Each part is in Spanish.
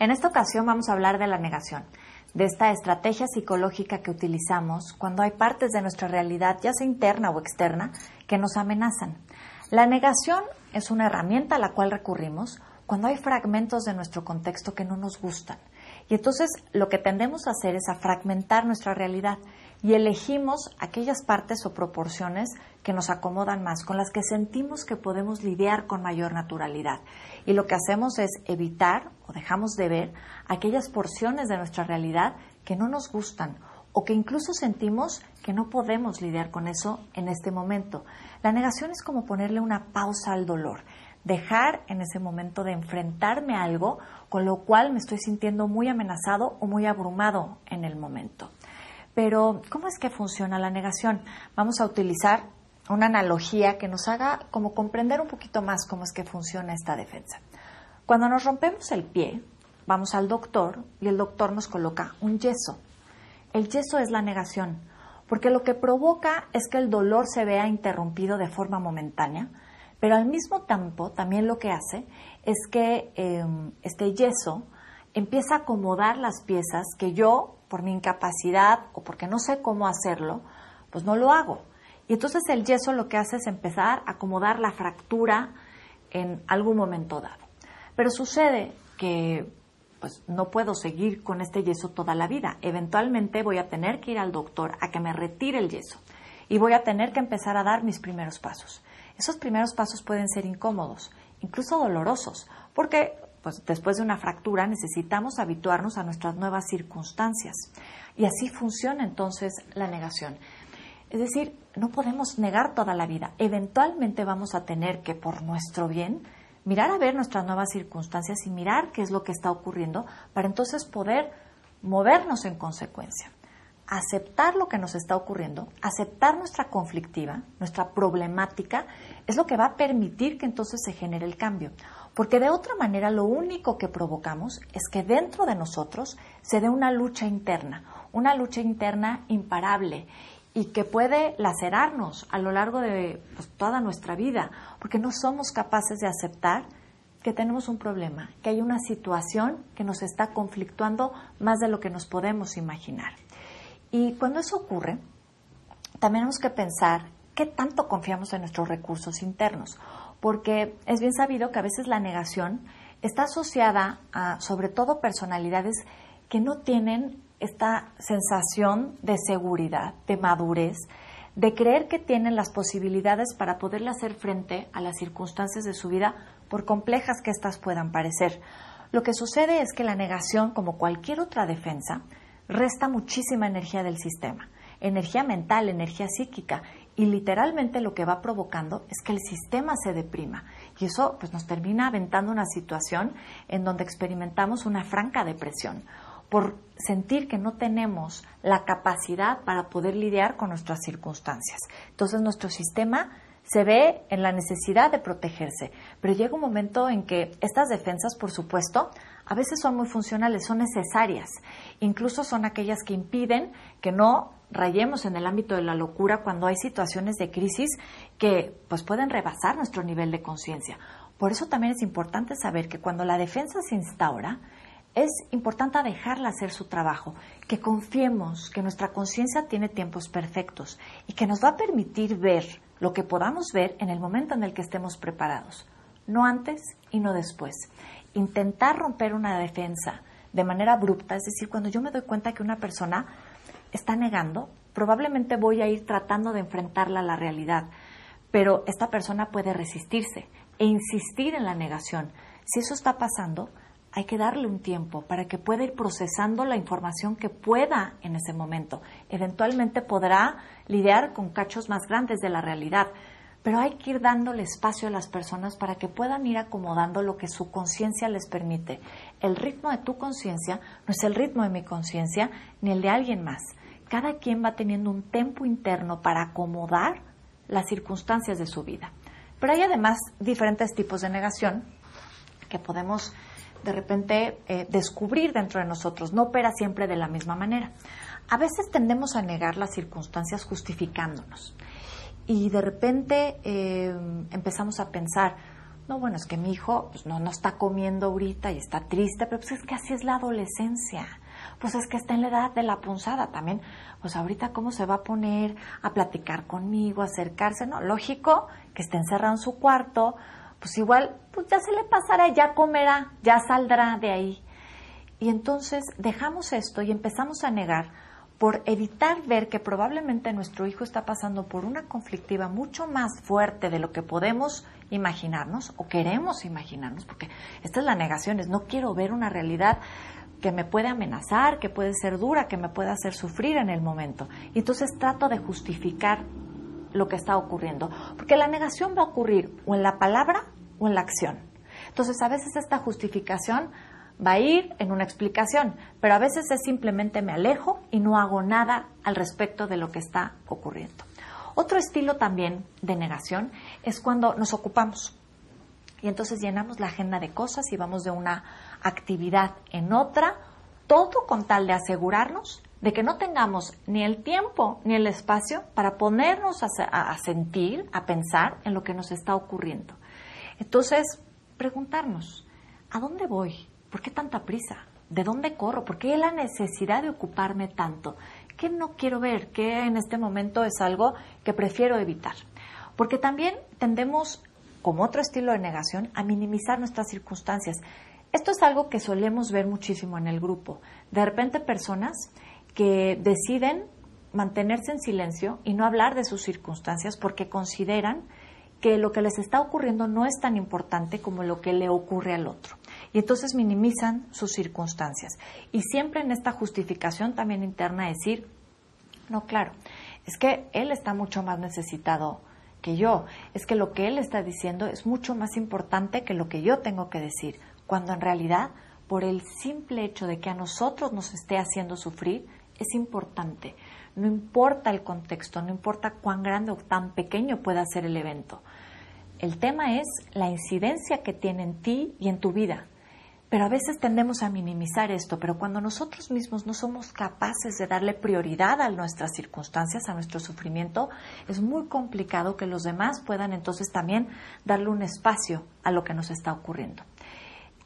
En esta ocasión vamos a hablar de la negación, de esta estrategia psicológica que utilizamos cuando hay partes de nuestra realidad, ya sea interna o externa, que nos amenazan. La negación es una herramienta a la cual recurrimos cuando hay fragmentos de nuestro contexto que no nos gustan. Y entonces lo que tendemos a hacer es a fragmentar nuestra realidad y elegimos aquellas partes o proporciones que nos acomodan más, con las que sentimos que podemos lidiar con mayor naturalidad. Y lo que hacemos es evitar o dejamos de ver aquellas porciones de nuestra realidad que no nos gustan o que incluso sentimos que no podemos lidiar con eso en este momento. La negación es como ponerle una pausa al dolor, dejar en ese momento de enfrentarme a algo con lo cual me estoy sintiendo muy amenazado o muy abrumado en el momento. Pero, ¿cómo es que funciona la negación? Vamos a utilizar una analogía que nos haga como comprender un poquito más cómo es que funciona esta defensa. Cuando nos rompemos el pie, vamos al doctor y el doctor nos coloca un yeso. El yeso es la negación, porque lo que provoca es que el dolor se vea interrumpido de forma momentánea, pero al mismo tiempo también lo que hace es que em, este yeso empieza a acomodar las piezas que yo por mi incapacidad o porque no sé cómo hacerlo, pues no lo hago. Y entonces el yeso lo que hace es empezar a acomodar la fractura en algún momento dado. Pero sucede que pues no puedo seguir con este yeso toda la vida. Eventualmente voy a tener que ir al doctor a que me retire el yeso y voy a tener que empezar a dar mis primeros pasos. Esos primeros pasos pueden ser incómodos, incluso dolorosos, porque pues después de una fractura necesitamos habituarnos a nuestras nuevas circunstancias. Y así funciona entonces la negación. Es decir, no podemos negar toda la vida. Eventualmente vamos a tener que, por nuestro bien, mirar a ver nuestras nuevas circunstancias y mirar qué es lo que está ocurriendo para entonces poder movernos en consecuencia. Aceptar lo que nos está ocurriendo, aceptar nuestra conflictiva, nuestra problemática, es lo que va a permitir que entonces se genere el cambio. Porque de otra manera lo único que provocamos es que dentro de nosotros se dé una lucha interna, una lucha interna imparable y que puede lacerarnos a lo largo de pues, toda nuestra vida, porque no somos capaces de aceptar que tenemos un problema, que hay una situación que nos está conflictuando más de lo que nos podemos imaginar. Y cuando eso ocurre, también tenemos que pensar qué tanto confiamos en nuestros recursos internos porque es bien sabido que a veces la negación está asociada a, sobre todo, personalidades que no tienen esta sensación de seguridad, de madurez, de creer que tienen las posibilidades para poderle hacer frente a las circunstancias de su vida, por complejas que éstas puedan parecer. Lo que sucede es que la negación, como cualquier otra defensa, resta muchísima energía del sistema, energía mental, energía psíquica, y literalmente lo que va provocando es que el sistema se deprima y eso pues nos termina aventando una situación en donde experimentamos una franca depresión por sentir que no tenemos la capacidad para poder lidiar con nuestras circunstancias. Entonces nuestro sistema se ve en la necesidad de protegerse, pero llega un momento en que estas defensas, por supuesto, a veces son muy funcionales, son necesarias, incluso son aquellas que impiden que no rayemos en el ámbito de la locura cuando hay situaciones de crisis que pues pueden rebasar nuestro nivel de conciencia. Por eso también es importante saber que cuando la defensa se instaura, es importante dejarla hacer su trabajo, que confiemos que nuestra conciencia tiene tiempos perfectos y que nos va a permitir ver lo que podamos ver en el momento en el que estemos preparados, no antes y no después. Intentar romper una defensa de manera abrupta, es decir, cuando yo me doy cuenta que una persona está negando, probablemente voy a ir tratando de enfrentarla a la realidad, pero esta persona puede resistirse e insistir en la negación. Si eso está pasando, hay que darle un tiempo para que pueda ir procesando la información que pueda en ese momento. Eventualmente podrá lidiar con cachos más grandes de la realidad, pero hay que ir dándole espacio a las personas para que puedan ir acomodando lo que su conciencia les permite. El ritmo de tu conciencia no es el ritmo de mi conciencia ni el de alguien más cada quien va teniendo un tempo interno para acomodar las circunstancias de su vida. Pero hay además diferentes tipos de negación que podemos de repente eh, descubrir dentro de nosotros. No opera siempre de la misma manera. A veces tendemos a negar las circunstancias justificándonos. Y de repente eh, empezamos a pensar, No, bueno, es que mi hijo pues, no, no está comiendo ahorita y está triste, pero pues es que así es la adolescencia. Pues es que está en la edad de la punzada también. Pues ahorita cómo se va a poner a platicar conmigo, a acercarse, ¿no? Lógico que esté encerrado en su cuarto, pues igual, pues ya se le pasará, ya comerá, ya saldrá de ahí. Y entonces dejamos esto y empezamos a negar por evitar ver que probablemente nuestro hijo está pasando por una conflictiva mucho más fuerte de lo que podemos imaginarnos o queremos imaginarnos, porque esta es la negación, es no quiero ver una realidad que me puede amenazar, que puede ser dura, que me puede hacer sufrir en el momento. Y entonces trato de justificar lo que está ocurriendo, porque la negación va a ocurrir o en la palabra o en la acción. Entonces a veces esta justificación va a ir en una explicación, pero a veces es simplemente me alejo y no hago nada al respecto de lo que está ocurriendo. Otro estilo también de negación es cuando nos ocupamos y entonces llenamos la agenda de cosas y vamos de una actividad en otra, todo con tal de asegurarnos de que no tengamos ni el tiempo ni el espacio para ponernos a, sentir, a pensar en lo que nos está ocurriendo. Entonces, preguntarnos, ¿a dónde voy? ¿Por qué tanta prisa? ¿De dónde corro? ¿Por qué la necesidad de ocuparme tanto? ¿Qué no quiero ver? ¿Qué en este momento es algo que prefiero evitar? Porque también tendemos, como otro estilo de negación, a minimizar nuestras circunstancias. Esto es algo que solemos ver muchísimo en el grupo. De repente personas que deciden mantenerse en silencio y no hablar de sus circunstancias porque consideran que lo que les está ocurriendo no es tan importante como lo que le ocurre al otro y entonces minimizan sus circunstancias. Y siempre en esta justificación también interna decir, no, claro, es que él está mucho más necesitado que yo, es que lo que él está diciendo es mucho más importante que lo que yo tengo que decir, cuando en realidad, por el simple hecho de que a nosotros nos esté haciendo sufrir, es importante. No importa el contexto, no importa cuán grande o tan pequeño pueda ser el evento. El tema es la incidencia que tiene en ti y en tu vida. Pero a veces tendemos a minimizar esto, pero cuando nosotros mismos no somos capaces de darle prioridad a nuestras circunstancias, a nuestro sufrimiento, es muy complicado que los demás puedan entonces también darle un espacio a lo que nos está ocurriendo.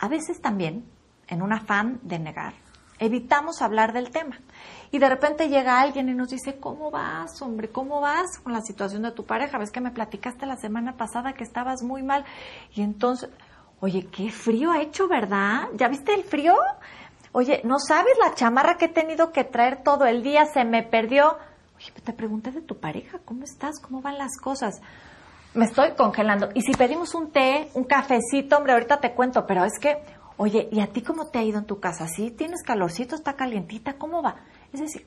A veces también, en un afán de negar, evitamos hablar del tema. Y de repente llega alguien y nos dice, ¿cómo vas, hombre? ¿Cómo vas con la situación de tu pareja? Ves que me platicaste la semana pasada que estabas muy mal. Y entonces, Oye, qué frío ha hecho, ¿verdad? ¿Ya viste el frío? Oye, ¿no sabes la chamarra que he tenido que traer todo el día? Se me perdió. Oye, te pregunté de tu pareja, ¿cómo estás? ¿Cómo van las cosas? Me estoy congelando. Y si pedimos un té, un cafecito, hombre, ahorita te cuento, pero es que, oye, ¿y a ti cómo te ha ido en tu casa? ¿Sí? ¿Tienes calorcito? ¿Está calientita? ¿Cómo va? Es decir,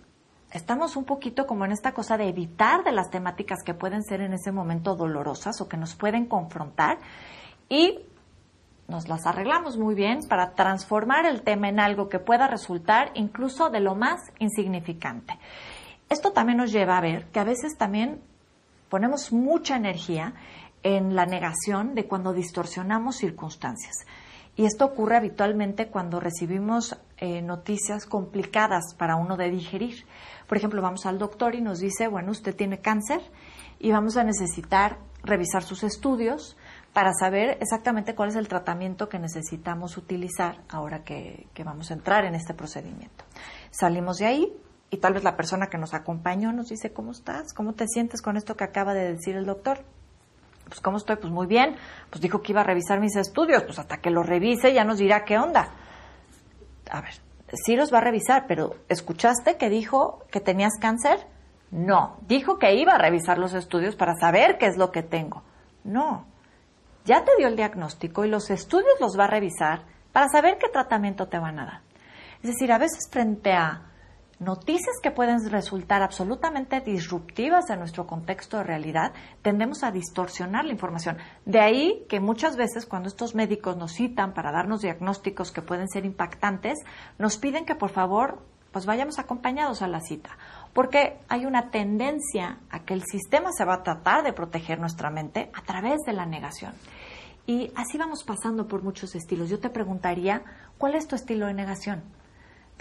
estamos un poquito como en esta cosa de evitar de las temáticas que pueden ser en ese momento dolorosas o que nos pueden confrontar y nos las arreglamos muy bien para transformar el tema en algo que pueda resultar incluso de lo más insignificante. Esto también nos lleva a ver que a veces también ponemos mucha energía en la negación de cuando distorsionamos circunstancias. Y esto ocurre habitualmente cuando recibimos eh, noticias complicadas para uno de digerir. Por ejemplo, vamos al doctor y nos dice, bueno, usted tiene cáncer y vamos a necesitar revisar sus estudios, para saber exactamente cuál es el tratamiento que necesitamos utilizar ahora que, vamos a entrar en este procedimiento. Salimos de ahí y tal vez la persona que nos acompañó nos dice, ¿cómo estás? ¿Cómo te sientes con esto que acaba de decir el doctor? Pues, ¿cómo estoy? Pues muy bien. Pues dijo que iba a revisar mis estudios. Pues hasta que lo revise ya nos dirá qué onda. A ver, sí los va a revisar, pero ¿escuchaste que dijo que tenías cáncer? No, dijo que iba a revisar los estudios para saber qué es lo que tengo. No, ya te dio el diagnóstico y los estudios los va a revisar para saber qué tratamiento te van a dar. Es decir, a veces frente a noticias que pueden resultar absolutamente disruptivas en nuestro contexto de realidad, tendemos a distorsionar la información. De ahí que muchas veces cuando estos médicos nos citan para darnos diagnósticos que pueden ser impactantes, nos piden que por favor pues vayamos acompañados a la cita, porque hay una tendencia a que el sistema se va a tratar de proteger nuestra mente a través de la negación. Y así vamos pasando por muchos estilos. Yo te preguntaría, ¿cuál es tu estilo de negación?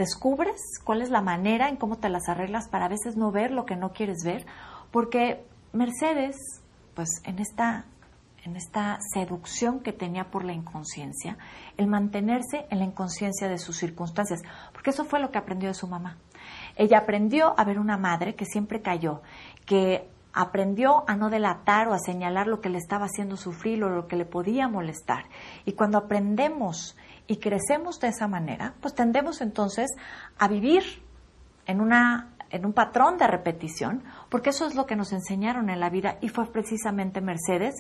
¿Descubres cuál es la manera en cómo te las arreglas para a veces no ver lo que no quieres ver? Porque Mercedes, pues en esta en esta seducción que tenía por la inconsciencia, el mantenerse en la inconsciencia de sus circunstancias, porque eso fue lo que aprendió de su mamá. Ella aprendió a ver una madre que siempre cayó, que aprendió a no delatar o a señalar lo que le estaba haciendo sufrir o lo que le podía molestar. Y cuando aprendemos y crecemos de esa manera, pues tendemos entonces a vivir en una en un patrón de repetición, porque eso es lo que nos enseñaron en la vida y fue precisamente Mercedes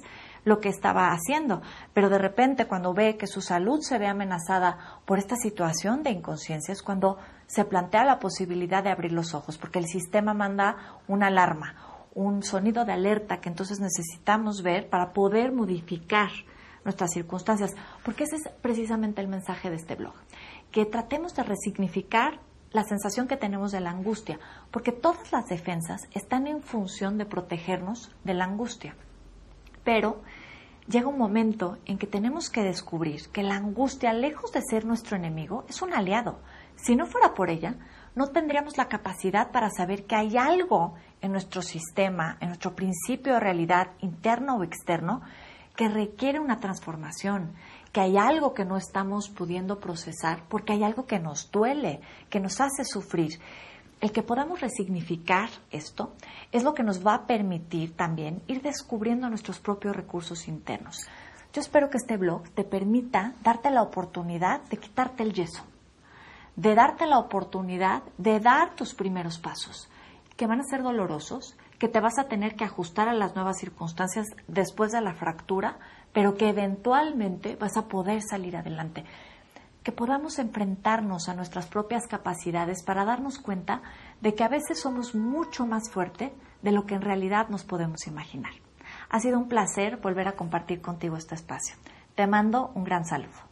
lo que estaba haciendo. Pero de repente cuando ve que su salud se ve amenazada por esta situación de inconsciencia es cuando se plantea la posibilidad de abrir los ojos, porque el sistema manda una alarma, un sonido de alerta que entonces necesitamos ver para poder modificar nuestras circunstancias, porque ese es precisamente el mensaje de este blog, que tratemos de resignificar la sensación que tenemos de la angustia, porque todas las defensas están en función de protegernos de la angustia. Pero llega un momento en que tenemos que descubrir que la angustia, lejos de ser nuestro enemigo, es un aliado. Si no fuera por ella, no tendríamos la capacidad para saber que hay algo en nuestro sistema, en nuestro principio de realidad interno o externo, que requiere una transformación, que hay algo que no estamos pudiendo procesar porque hay algo que nos duele, que nos hace sufrir. El que podamos resignificar esto es lo que nos va a permitir también ir descubriendo nuestros propios recursos internos. Yo espero que este blog te permita darte la oportunidad de quitarte el yeso, de darte la oportunidad de dar tus primeros pasos, que van a ser dolorosos, que te vas a tener que ajustar a las nuevas circunstancias después de la fractura, pero que eventualmente vas a poder salir adelante. Que podamos enfrentarnos a nuestras propias capacidades para darnos cuenta de que a veces somos mucho más fuertes de lo que en realidad nos podemos imaginar. Ha sido un placer volver a compartir contigo este espacio. Te mando un gran saludo.